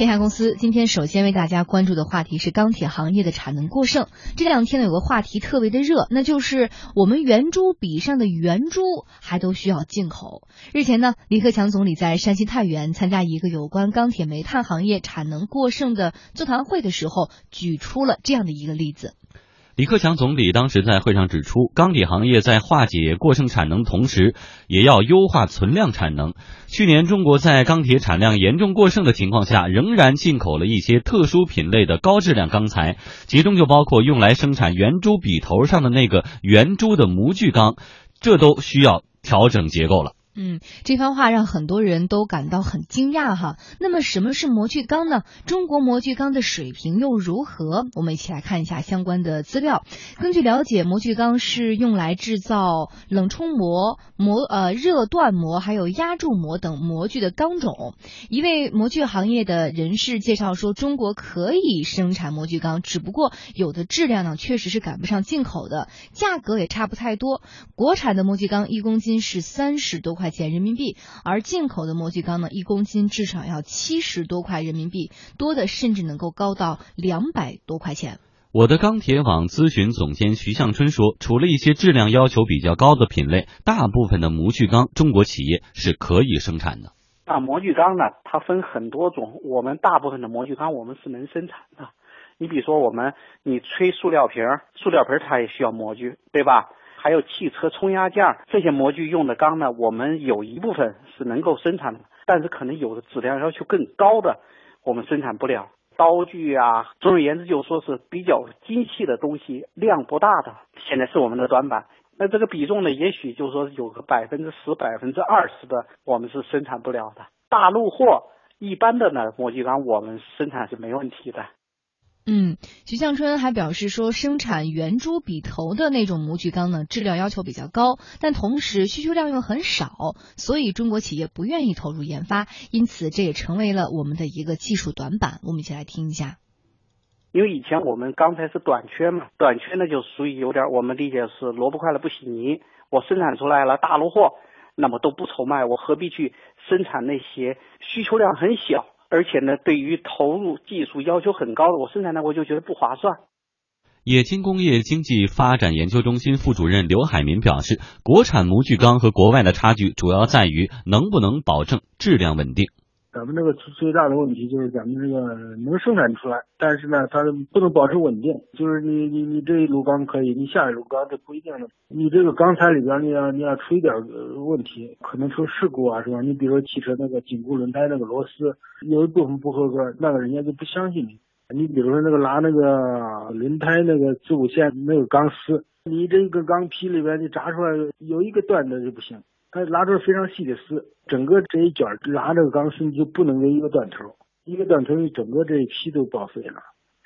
天下公司今天首先为大家关注的话题是钢铁行业的产能过剩。这两天呢，有个话题特别的热，那就是我们圆珠笔上的圆珠还都需要进口。日前呢，李克强总理在山西太原参加一个有关钢铁煤炭行业产能过剩的座谈会的时候，举出了这样的一个例子。李克强总理当时在会上指出，钢铁行业在化解过剩产能同时，也要优化存量产能。去年，中国在钢铁产量严重过剩的情况下，仍然进口了一些特殊品类的高质量钢材，其中就包括用来生产圆珠笔头上的那个圆珠的模具钢，这都需要调整结构了。嗯，这番话让很多人都感到很惊讶哈。那么什么是模具钢呢？中国模具钢的水平又如何？我们一起来看一下相关的资料。根据了解，模具钢是用来制造冷冲模、模呃热锻模还有压铸模等模具的钢种。一位模具行业的人士介绍说，中国可以生产模具钢，只不过有的质量呢确实是赶不上进口的，价格也差不太多。国产的模具钢一公斤是三十多。块钱人民币，而进口的模具钢呢，一公斤至少要七十多块人民币，多的甚至能够高到两百多块钱。我的钢铁网咨询总监徐向春说，除了一些质量要求比较高的品类，大部分的模具钢中国企业是可以生产的。那模具钢呢，它分很多种，我们大部分的模具钢我们是能生产的。你比如说，我们你吹塑料瓶，塑料瓶它也需要模具，对吧？还有汽车冲压件这些模具用的钢呢，我们有一部分是能够生产的，但是可能有的质量要求更高的，我们生产不了。刀具啊，总而言之，就说是比较精细的东西，量不大的，现在是我们的短板。那这个比重呢，也许就是说有个百分之十、百分之二十的，我们是生产不了的。大陆货一般的呢，模具钢我们生产是没问题的。嗯，徐向春还表示说，生产圆珠笔头的那种模具钢呢，质量要求比较高，但同时需求量又很少，所以中国企业不愿意投入研发，因此这也成为了我们的一个技术短板。我们一起来听一下。因为以前我们钢材是短缺嘛，短缺呢就属于有点我们理解是萝卜快了不洗泥，我生产出来了大路货，那么都不愁卖，我何必去生产那些需求量很小？而且呢，对于投入技术要求很高的，我生产呢，我就觉得不划算。冶金工业经济发展研究中心副主任刘海民表示，国产模具钢和国外的差距主要在于能不能保证质量稳定。咱们这个最大的问题就是咱们这个能生产出来，但是呢，它不能保持稳定。就是你你你这一炉钢可以，你下一炉钢这不一定的。你这个钢材里边你要你要出一点问题，可能出事故啊，是吧？你比如说汽车那个紧固轮胎那个螺丝有一部分不合格，那个人家就不相信你。你比如说那个拉那个轮胎那个子午线那个钢丝，你这个钢坯里边你扎出来有一个断的就不行。它拉出非常细的丝，整个这一卷拉这个钢丝你就不能有一个断头，一个断头，你整个这一批都报废了。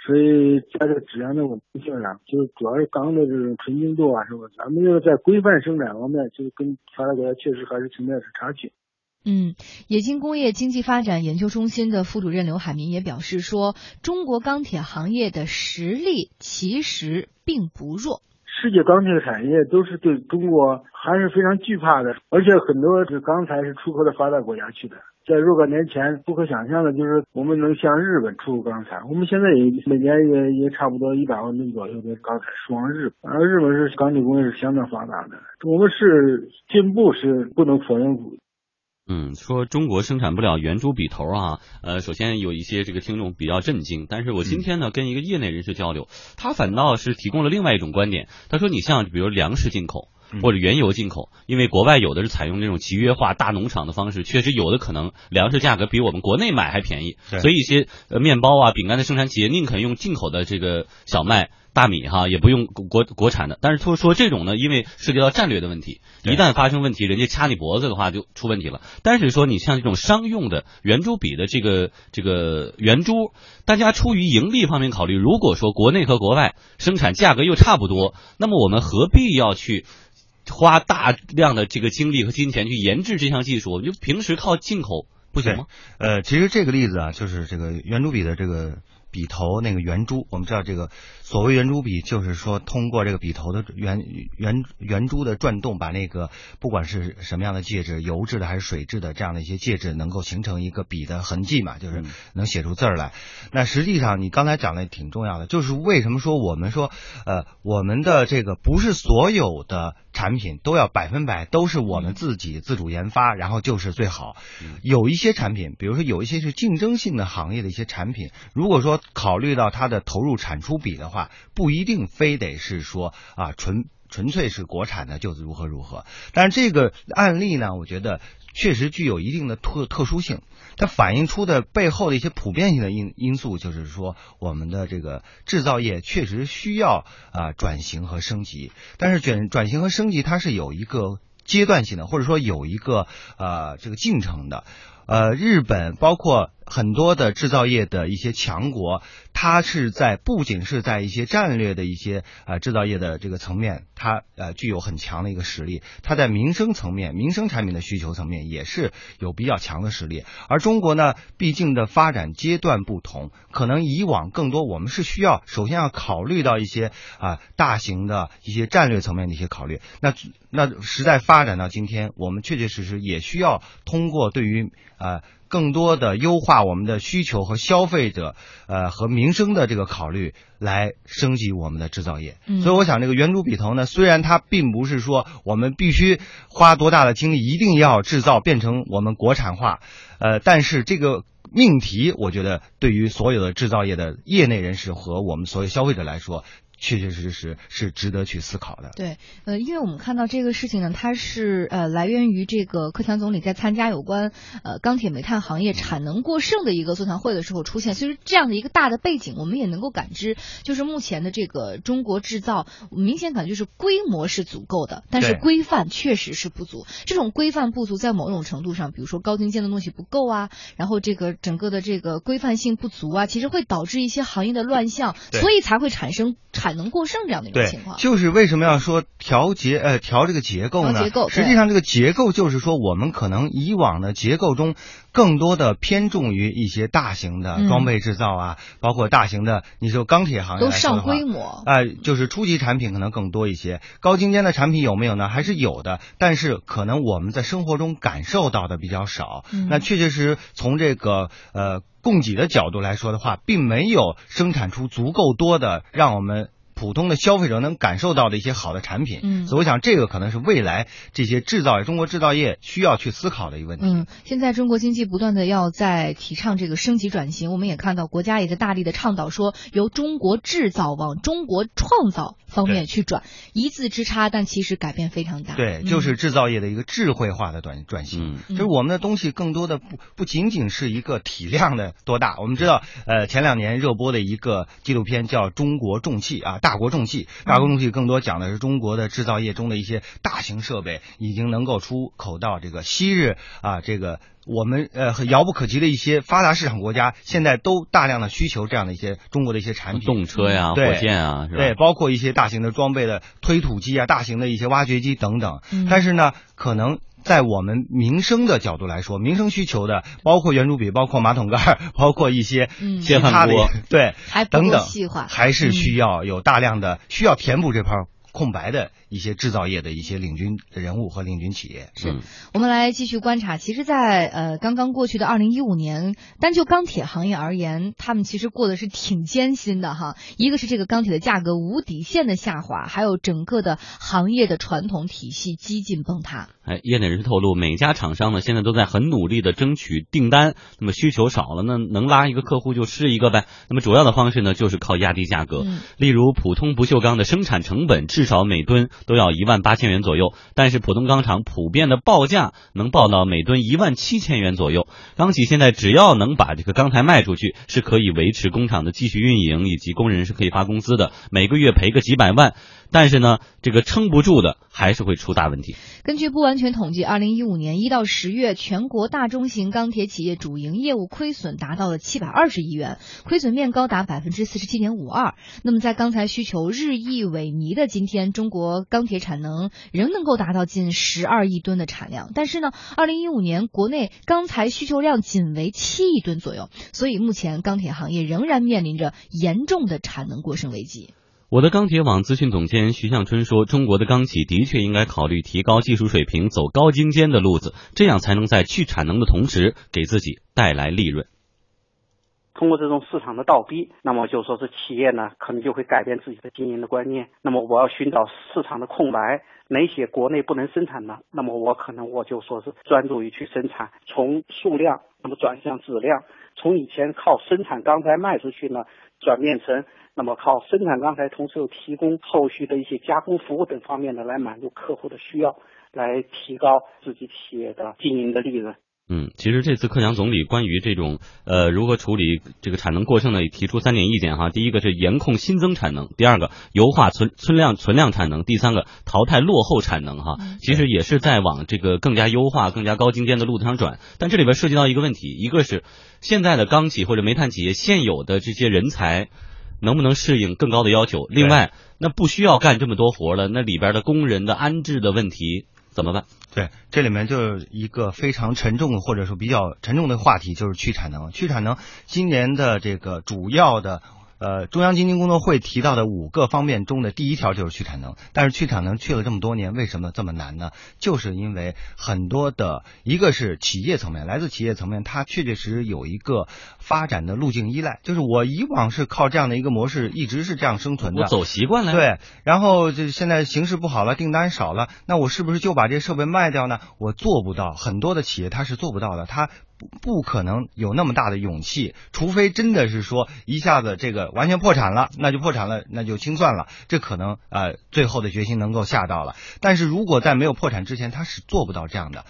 所以在这个质量的稳定性上，就是主要是钢的这种纯净度啊，是吧？咱们要在规范生产方面，就是跟发达国家确实还是存在着差距。嗯，冶金工业经济发展研究中心的副主任刘海民也表示说，中国钢铁行业的实力其实并不弱。世界钢铁产业都是对中国还是非常惧怕的，而且很多是钢材是出口到发达国家去的。在若干年前，不可想象的就是我们能向日本出口钢材。我们现在也每年也也差不多一百万吨左右的钢材输往日本，而日本是钢铁工业是相当发达的。我们是进步是不能否认。嗯，说中国生产不了圆珠笔头啊，呃，首先有一些这个听众比较震惊，但是我今天呢跟一个业内人士交流，他反倒是提供了另外一种观点。他说，你像比如粮食进口或者原油进口，因为国外有的是采用这种集约化大农场的方式，确实有的可能粮食价格比我们国内买还便宜，所以一些呃面包啊、饼干的生产企业宁肯用进口的这个小麦。大米哈也不用国国产的，但是说说这种呢，因为涉及到战略的问题，一旦发生问题，人家掐你脖子的话就出问题了。但是说你像这种商用的圆珠笔的这个这个圆珠，大家出于盈利方面考虑，如果说国内和国外生产价格又差不多，那么我们何必要去花大量的这个精力和金钱去研制这项技术？我们就平时靠进口不行吗？呃，其实这个例子啊，就是这个圆珠笔的这个。笔头那个圆珠，我们知道这个所谓圆珠笔，就是说通过这个笔头的圆圆圆珠的转动，把那个不管是什么样的介质，油质的还是水质的这样的一些介质，能够形成一个笔的痕迹嘛，就是能写出字儿来。那实际上你刚才讲的挺重要的，就是为什么说我们说呃我们的这个不是所有的产品都要百分百都是我们自己自主研发，然后就是最好。有一些产品，比如说有一些是竞争性的行业的一些产品，如果说考虑到它的投入产出比的话，不一定非得是说啊纯纯粹是国产的就如何如何。但是这个案例呢，我觉得确实具有一定的特特殊性，它反映出的背后的一些普遍性的因因素，就是说我们的这个制造业确实需要啊转型和升级。但是转转型和升级它是有一个阶段性的，或者说有一个呃这个进程的。呃，日本包括很多的制造业的一些强国，它是在不仅是在一些战略的一些呃制造业的这个层面，它呃具有很强的一个实力。它在民生层面、民生产品的需求层面也是有比较强的实力。而中国呢，毕竟的发展阶段不同，可能以往更多我们是需要首先要考虑到一些啊大型的一些战略层面的一些考虑。那那实在发展到今天，我们确确实实也需要通过对于呃，更多的优化我们的需求和消费者呃和民生的这个考虑，来升级我们的制造业。所以我想，这个圆珠笔头呢，虽然它并不是说我们必须花多大的精力，一定要制造变成我们国产化，呃，但是这个命题，我觉得对于所有的制造业的业内人士和我们所有消费者来说。确确实实是值得去思考的。对，呃，因为我们看到这个事情呢，它是呃来源于这个克强总理在参加有关呃钢铁煤炭行业产能过剩的一个座谈会的时候出现。所以这样的一个大的背景，我们也能够感知，就是目前的这个中国制造，明显感觉是规模是足够的，但是规范确实是不足。这种规范不足，在某种程度上，比如说高精尖的东西不够啊，然后这个整个的这个规范性不足啊，其实会导致一些行业的乱象，所以才会产生产。能过剩这样的一种情况，就是为什么要说调节呃调这个结构呢？结构实际上这个结构就是说，我们可能以往的结构中更多的偏重于一些大型的装备制造啊，包括大型的你说钢铁行业都上规模啊，就是初级产品可能更多一些，高精尖的产品有没有呢？还是有的，但是可能我们在生活中感受到的比较少。那确确实从这个呃供给的角度来说的话，并没有生产出足够多的让我们。普通的消费者能感受到的一些好的产品，嗯，所以我想这个可能是未来这些制造业中国制造业需要去思考的一个问题。嗯，现在中国经济不断的要在提倡这个升级转型，我们也看到国家也在大力的倡导说由中国制造往中国创造方面去转，一字之差，但其实改变非常大。对，就是制造业的一个智慧化的转转型，就是我们的东西更多的不不仅仅是一个体量的多大。我们知道，呃，前两年热播的一个纪录片叫《中国重器》啊。大国重器，大国重器更多讲的是中国的制造业中的一些大型设备已经能够出口到这个昔日啊，这个我们呃遥不可及的一些发达市场国家，现在都大量的需求这样的一些中国的一些产品，动车呀、火箭啊，对，包括一些大型的装备的推土机啊、大型的一些挖掘机等等。但是呢，可能。在我们民生的角度来说，民生需求的包括圆珠笔，包括马桶盖，包括一些其他的，对，等等，还是需要有大量的需要填补这块空白的一些制造业的一些领军人物和领军企业。是我们来继续观察。其实，在呃刚刚过去的二零一五年，单就钢铁行业而言，他们其实过的是挺艰辛的哈。一个是这个钢铁的价格无底线的下滑，还有整个的行业的传统体系几近崩塌。哎，业内人士透露，每家厂商呢现在都在很努力的争取订单。那么需求少了，那能拉一个客户就是一个呗。那么主要的方式呢，就是靠压低价格。例如，普通不锈钢的生产成本至少每吨都要一万八千元左右，但是普通钢厂普遍的报价能报到每吨一万七千元左右。钢企现在只要能把这个钢材卖出去，是可以维持工厂的继续运营，以及工人是可以发工资的，每个月赔个几百万。但是呢，这个撑不住的还是会出大问题。根据不完全统计，二零一五年一到十月，全国大中型钢铁企业主营业务亏损达到了七百二十亿元，亏损面高达百分之四十七点五二。那么，在钢材需求日益萎靡的今天，中国钢铁产能仍能够达到近十二亿吨的产量。但是呢，二零一五年国内钢材需求量仅为七亿吨左右，所以目前钢铁行业仍然面临着严重的产能过剩危机。我的钢铁网资讯总监徐向春说：“中国的钢企的确应该考虑提高技术水平，走高精尖的路子，这样才能在去产能的同时给自己带来利润。通过这种市场的倒逼，那么就说是企业呢，可能就会改变自己的经营的观念。那么我要寻找市场的空白，哪些国内不能生产的，那么我可能我就说是专注于去生产，从数量那么转向质量，从以前靠生产钢材卖出去呢，转变成。”那么靠生产钢材，同时又提供后续的一些加工服务等方面的来满足客户的需要，来提高自己企业的经营的利润。嗯，其实这次克强总理关于这种呃如何处理这个产能过剩呢，也提出三点意见哈。第一个是严控新增产能，第二个优化存存量存量产能，第三个淘汰落后产能哈。其实也是在往这个更加优化、更加高精尖的路子上转。但这里边涉及到一个问题，一个是现在的钢企或者煤炭企业现有的这些人才。能不能适应更高的要求？另外，那不需要干这么多活了，那里边的工人的安置的问题怎么办？对，这里面就是一个非常沉重，或者说比较沉重的话题，就是去产能。去产能，今年的这个主要的。呃，中央经济工作会提到的五个方面中的第一条就是去产能，但是去产能去了这么多年，为什么这么难呢？就是因为很多的，一个是企业层面，来自企业层面，它确确实实有一个发展的路径依赖，就是我以往是靠这样的一个模式，一直是这样生存的，我走习惯了，对，然后就现在形势不好了，订单少了，那我是不是就把这设备卖掉呢？我做不到，很多的企业它是做不到的，它。不可能有那么大的勇气，除非真的是说一下子这个完全破产了，那就破产了，那就清算了。这可能啊最后的决心能够下到了，但是如果在没有破产之前，他是做不到这样的。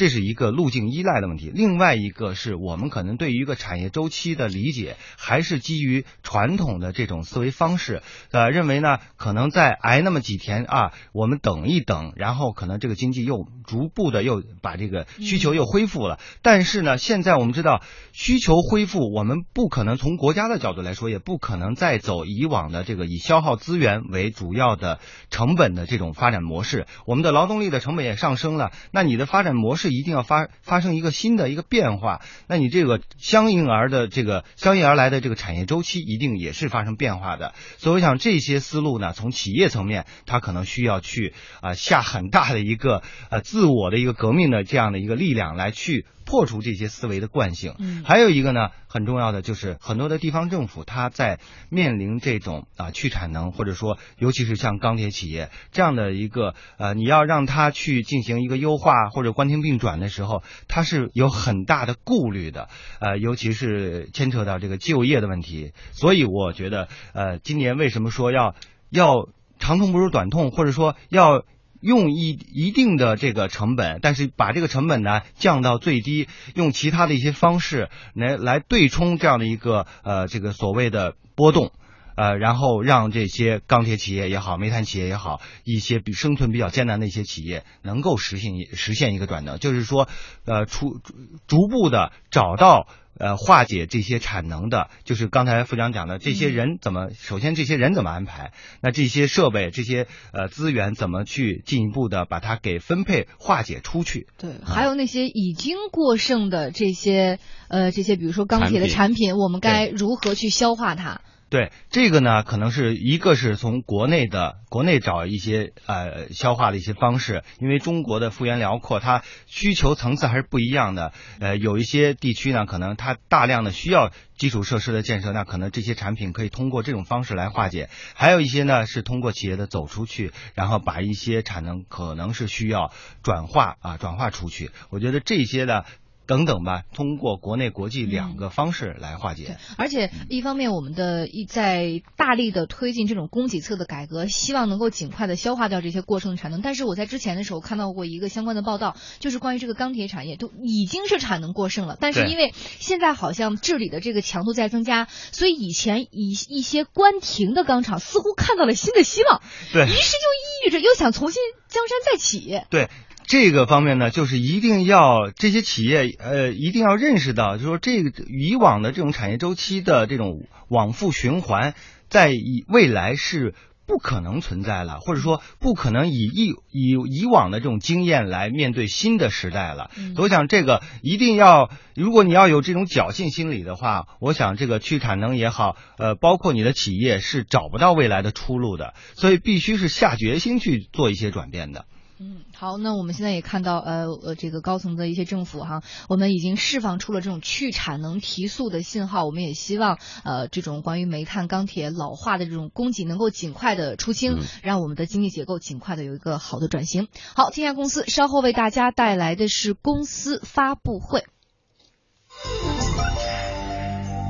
这是一个路径依赖的问题，另外一个是我们可能对于一个产业周期的理解，还是基于传统的这种思维方式，呃，认为呢，可能再挨那么几天啊，我们等一等，然后可能这个经济又逐步的又把这个需求又恢复了。但是呢，现在我们知道需求恢复，我们不可能从国家的角度来说，也不可能再走以往的这个以消耗资源为主要的成本的这种发展模式。我们的劳动力的成本也上升了，那你的发展模式。一定要发发生一个新的一个变化，那你这个相应而的这个相应而来的这个产业周期一定也是发生变化的。所以我想这些思路呢，从企业层面，它可能需要去啊下很大的一个呃自我的一个革命的这样的一个力量来去。破除这些思维的惯性，嗯，还有一个呢，很重要的就是很多的地方政府，它在面临这种啊去产能，或者说尤其是像钢铁企业这样的一个呃，你要让它去进行一个优化或者关停并转的时候，它是有很大的顾虑的，呃，尤其是牵扯到这个就业的问题。所以我觉得，呃，今年为什么说要要长痛不如短痛，或者说要。用一一定的这个成本，但是把这个成本呢降到最低，用其他的一些方式来来对冲这样的一个呃这个所谓的波动，呃，然后让这些钢铁企业也好，煤炭企业也好，一些比生存比较艰难的一些企业能够实现实现一个转能，就是说，呃，逐逐步的找到。呃，化解这些产能的，就是刚才副长讲的，这些人怎么？首先，这些人怎么安排？那这些设备、这些呃资源怎么去进一步的把它给分配化解出去？对，还有那些已经过剩的这些呃这些，比如说钢铁的产品，我们该如何去消化它？对这个呢，可能是一个是从国内的国内找一些呃消化的一些方式，因为中国的幅员辽阔，它需求层次还是不一样的。呃，有一些地区呢，可能它大量的需要基础设施的建设，那可能这些产品可以通过这种方式来化解。还有一些呢，是通过企业的走出去，然后把一些产能可能是需要转化啊转化出去。我觉得这些呢。等等吧，通过国内国际两个方式来化解。而且一方面，我们的一在大力的推进这种供给侧的改革，希望能够尽快的消化掉这些过剩产能。但是我在之前的时候看到过一个相关的报道，就是关于这个钢铁产业都已经是产能过剩了，但是因为现在好像治理的这个强度在增加，所以以前一一些关停的钢厂似乎看到了新的希望，对，于是就抑郁着又想重新江山再起。对。这个方面呢，就是一定要这些企业呃，一定要认识到，就是说这个以往的这种产业周期的这种往复循环，在以未来是不可能存在了，或者说不可能以以以以往的这种经验来面对新的时代了。我想这个一定要，如果你要有这种侥幸心理的话，我想这个去产能也好，呃，包括你的企业是找不到未来的出路的，所以必须是下决心去做一些转变的。嗯，好，那我们现在也看到，呃呃，这个高层的一些政府哈，我们已经释放出了这种去产能提速的信号。我们也希望，呃，这种关于煤炭、钢铁老化的这种供给能够尽快的出清，让我们的经济结构尽快的有一个好的转型。好，天下公司稍后为大家带来的是公司发布会。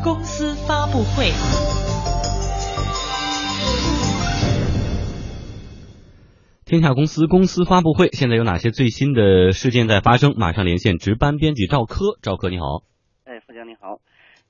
公司发布会。天下公司公司发布会，现在有哪些最新的事件在发生？马上连线值班编辑赵科，赵科你好。哎，副将你好。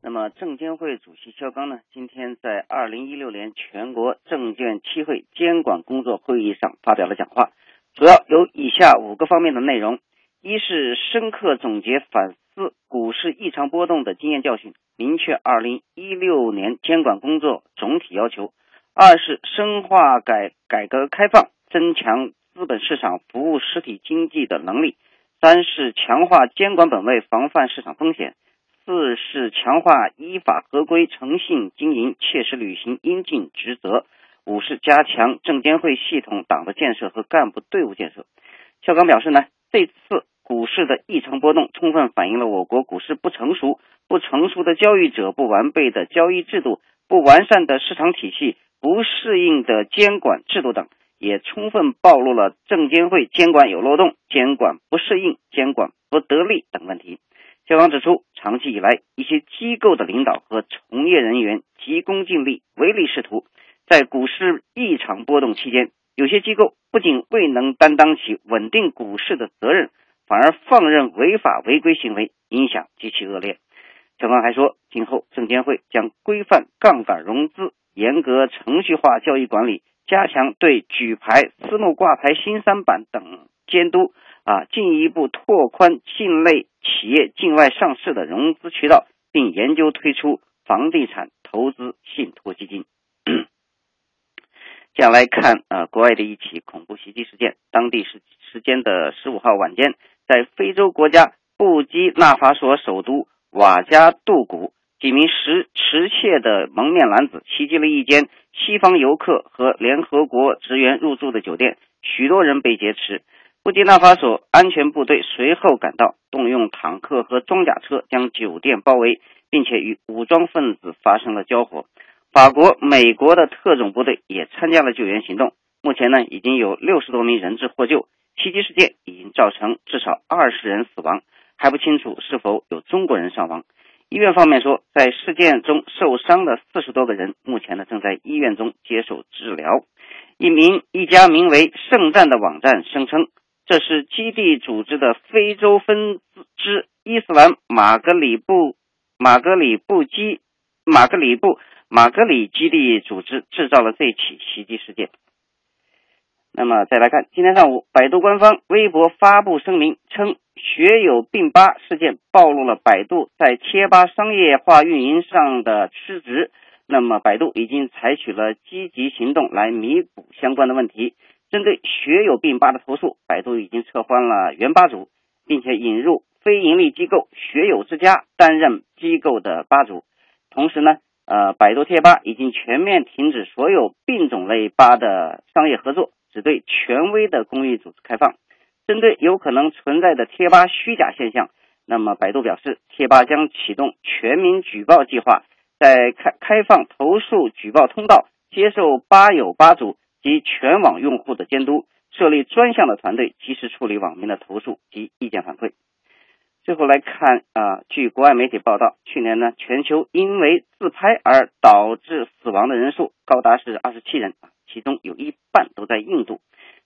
那么证监会主席肖钢呢，今天在二零一六年全国证券期货监管工作会议上发表了讲话，主要有以下五个方面的内容：一是深刻总结反思股市异常波动的经验教训，明确二零一六年监管工作总体要求；二是深化改改革开放。增强资本市场服务实体经济的能力；三是强化监管本位，防范市场风险；四是强化依法合规、诚信经营，切实履行应尽职责；五是加强证监会系统党的建设和干部队伍建设。肖钢表示呢，这次股市的异常波动，充分反映了我国股市不成熟、不成熟的交易者、不完备的交易制度、不完善的市场体系、不适应的监管制度等。也充分暴露了证监会监管有漏洞、监管不适应、监管不得力等问题。肖钢指出，长期以来，一些机构的领导和从业人员急功近利、唯利是图，在股市异常波动期间，有些机构不仅未能担当起稳定股市的责任，反而放任违法违规行为，影响极其恶劣。肖钢还说，今后证监会将规范杠杆融资，严格程序化交易管理。加强对举牌、私募挂牌新三板等监督，啊，进一步拓宽境内企业境外上市的融资渠道，并研究推出房地产投资信托基金。接下来看，呃，国外的一起恐怖袭击事件。当地时时间的十五号晚间，在非洲国家布基纳法索首都瓦加杜古。几名持持械的蒙面男子袭击了一间西方游客和联合国职员入住的酒店，许多人被劫持。布基纳法索安全部队随后赶到，动用坦克和装甲车将酒店包围，并且与武装分子发生了交火。法国、美国的特种部队也参加了救援行动。目前呢，已经有六十多名人质获救。袭击事件已经造成至少二十人死亡，还不清楚是否有中国人伤亡。医院方面说，在事件中受伤的四十多个人，目前呢正在医院中接受治疗。一名一家名为“圣战”的网站声称，这是基地组织的非洲分支伊斯兰马格里布马格里布基马格里布马格里基地组织制造了这起袭击事件。那么再来看，今天上午，百度官方微博发布声明称，学友并吧事件暴露了百度在贴吧商业化运营上的失职。那么，百度已经采取了积极行动来弥补相关的问题。针对学友并吧的投诉，百度已经撤换了原吧主，并且引入非盈利机构学友之家担任机构的吧主。同时呢，呃，百度贴吧已经全面停止所有病种类吧的商业合作。只对权威的公益组织开放。针对有可能存在的贴吧虚假现象，那么百度表示，贴吧将启动全民举报计划，在开开放投诉举报通道，接受吧友吧主及全网用户的监督，设立专项的团队，及时处理网民的投诉及意见反馈。最后来看啊，据国外媒体报道，去年呢，全球因为自拍而导致死亡的人数高达是二十七人啊，其中有一半都在印度。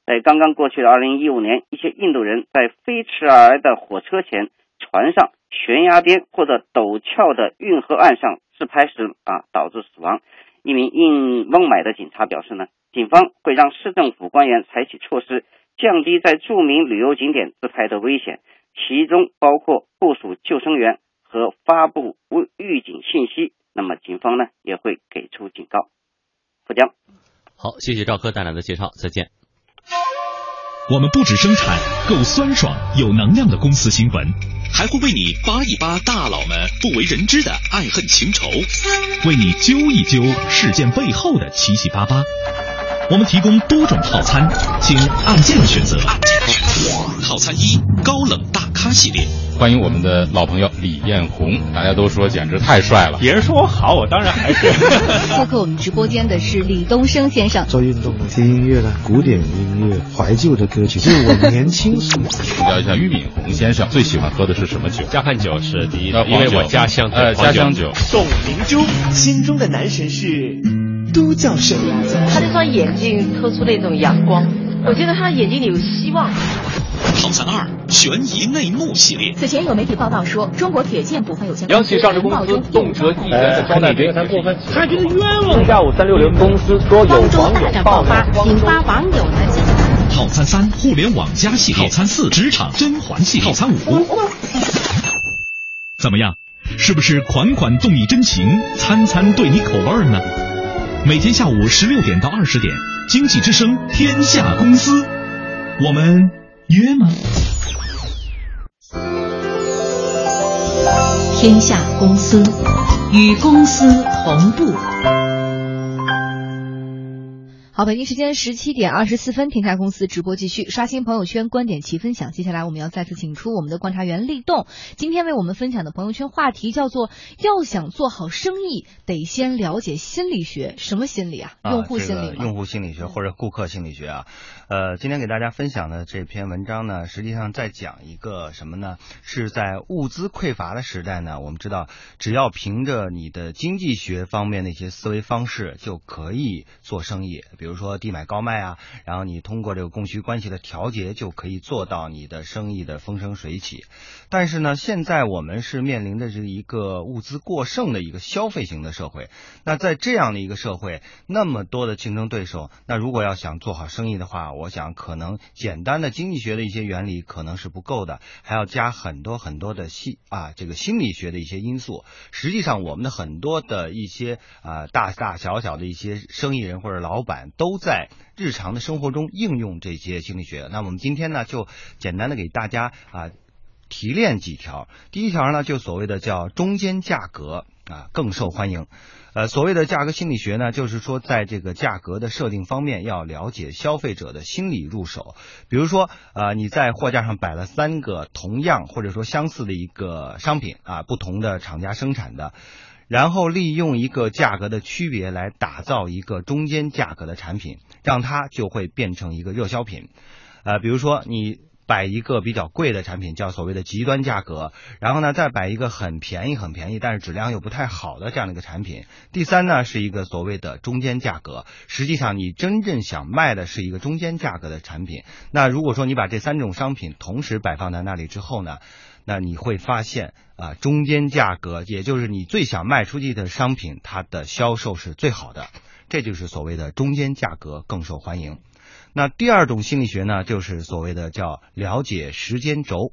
在刚刚过去的二零一五年，一些印度人在飞驰而来的火车前、船上、悬崖边或者陡峭的运河岸上自拍时啊，导致死亡。一名印孟买的警察表示呢，警方会让市政府官员采取措施，降低在著名旅游景点自拍的危险，其中包括部署救生员和发布预警信息。那么警方呢也会给出警告。富江，好，谢谢赵科带来的介绍，再见。我们不止生产够酸爽、有能量的公司新闻。还会为你扒一扒大佬们不为人知的爱恨情仇，为你揪一揪事件背后的七七八八。我们提供多种套餐，请按键选择。套餐一：高冷大咖系列。欢迎我们的老朋友李彦宏，大家都说简直太帅了。别人说我好，我当然还是。做客我们直播间的是李东升先生。做运动的、听音乐的、古典音乐、怀旧的歌曲，就是我年轻时。请教一下俞敏洪先生，最喜欢喝的是什么酒？嘉汉酒是第一，因为我家乡呃家乡酒。董明珠心中的男神是都教授，他那双眼睛透出那种阳光，我觉得他的眼睛里有希望。套餐二：悬疑内幕系列。此前有媒体报道说，中国铁建股份有限公司央企上市公司动辄亿元的招待费，他过分，他觉得冤枉。下午三六零公司说有网友爆发，引发网友的激套餐三：互联网加系列。套餐四：职场甄嬛系列。套餐五：怎么样？是不是款款动你真情，餐餐对你口味呢？每天下午十六点到二十点，经济之声天下公司，我们。约吗？天下公司与公司同步。好，北京时间十七点二十四分，天下公司直播继续，刷新朋友圈观点齐分享。接下来我们要再次请出我们的观察员立栋，今天为我们分享的朋友圈话题叫做“要想做好生意，得先了解心理学”。什么心理啊？用户心理用户心理学或者顾客心理学啊？呃，今天给大家分享的这篇文章呢，实际上在讲一个什么呢？是在物资匮乏的时代呢，我们知道，只要凭着你的经济学方面的一些思维方式，就可以做生意。比如说低买高卖啊，然后你通过这个供需关系的调节，就可以做到你的生意的风生水起。但是呢，现在我们是面临的是一个物资过剩的一个消费型的社会。那在这样的一个社会，那么多的竞争对手，那如果要想做好生意的话，我想可能简单的经济学的一些原理可能是不够的，还要加很多很多的心啊这个心理学的一些因素。实际上，我们的很多的一些啊大大小小的一些生意人或者老板。都在日常的生活中应用这些心理学。那我们今天呢，就简单的给大家啊提炼几条。第一条呢，就所谓的叫中间价格啊更受欢迎。呃，所谓的价格心理学呢，就是说在这个价格的设定方面，要了解消费者的心理入手。比如说，呃，你在货架上摆了三个同样或者说相似的一个商品啊，不同的厂家生产的。然后利用一个价格的区别来打造一个中间价格的产品，让它就会变成一个热销品。呃，比如说你摆一个比较贵的产品，叫所谓的极端价格，然后呢再摆一个很便宜很便宜，但是质量又不太好的这样的一个产品。第三呢是一个所谓的中间价格，实际上你真正想卖的是一个中间价格的产品。那如果说你把这三种商品同时摆放在那里之后呢？那你会发现啊，中间价格，也就是你最想卖出去的商品，它的销售是最好的，这就是所谓的中间价格更受欢迎。那第二种心理学呢，就是所谓的叫了解时间轴。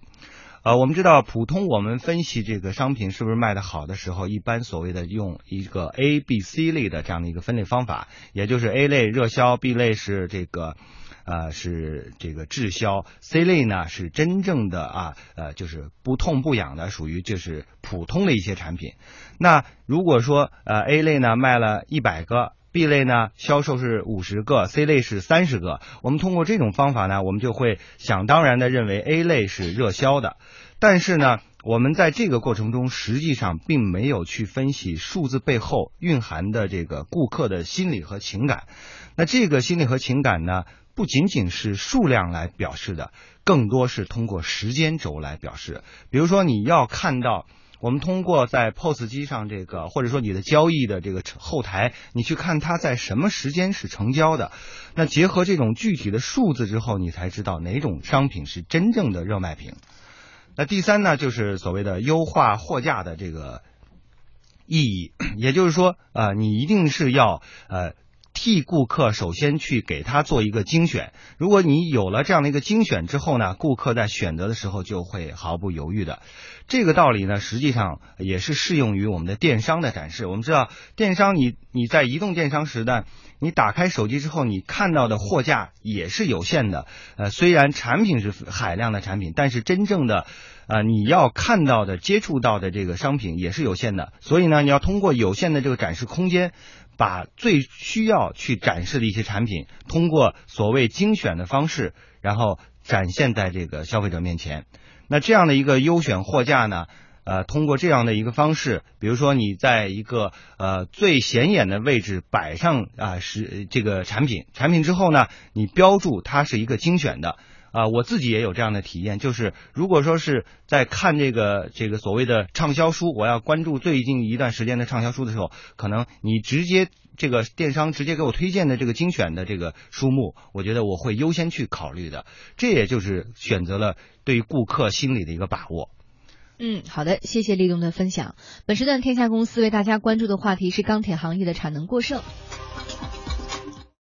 呃，我们知道，普通我们分析这个商品是不是卖的好的时候，一般所谓的用一个 A、B、C 类的这样的一个分类方法，也就是 A 类热销，B 类是这个。呃，是这个滞销，C 类呢是真正的啊，呃，就是不痛不痒的，属于就是普通的一些产品。那如果说呃 A 类呢卖了一百个，B 类呢销售是五十个，C 类是三十个，我们通过这种方法呢，我们就会想当然的认为 A 类是热销的。但是呢，我们在这个过程中实际上并没有去分析数字背后蕴含的这个顾客的心理和情感。那这个心理和情感呢？不仅仅是数量来表示的，更多是通过时间轴来表示。比如说，你要看到。我们通过在 POS 机上这个，或者说你的交易的这个后台，你去看它在什么时间是成交的，那结合这种具体的数字之后，你才知道哪种商品是真正的热卖品。那第三呢，就是所谓的优化货架的这个意义，也就是说，呃，你一定是要呃。替顾客首先去给他做一个精选，如果你有了这样的一个精选之后呢，顾客在选择的时候就会毫不犹豫的。这个道理呢，实际上也是适用于我们的电商的展示。我们知道，电商你你在移动电商时代，你打开手机之后，你看到的货架也是有限的。呃，虽然产品是海量的产品，但是真正的呃你要看到的、接触到的这个商品也是有限的。所以呢，你要通过有限的这个展示空间。把最需要去展示的一些产品，通过所谓精选的方式，然后展现在这个消费者面前。那这样的一个优选货架呢，呃，通过这样的一个方式，比如说你在一个呃最显眼的位置摆上啊是这个产品，产品之后呢，你标注它是一个精选的。啊，我自己也有这样的体验，就是如果说是在看这个这个所谓的畅销书，我要关注最近一段时间的畅销书的时候，可能你直接这个电商直接给我推荐的这个精选的这个书目，我觉得我会优先去考虑的。这也就是选择了对顾客心理的一个把握。嗯，好的，谢谢立东的分享。本时段天下公司为大家关注的话题是钢铁行业的产能过剩。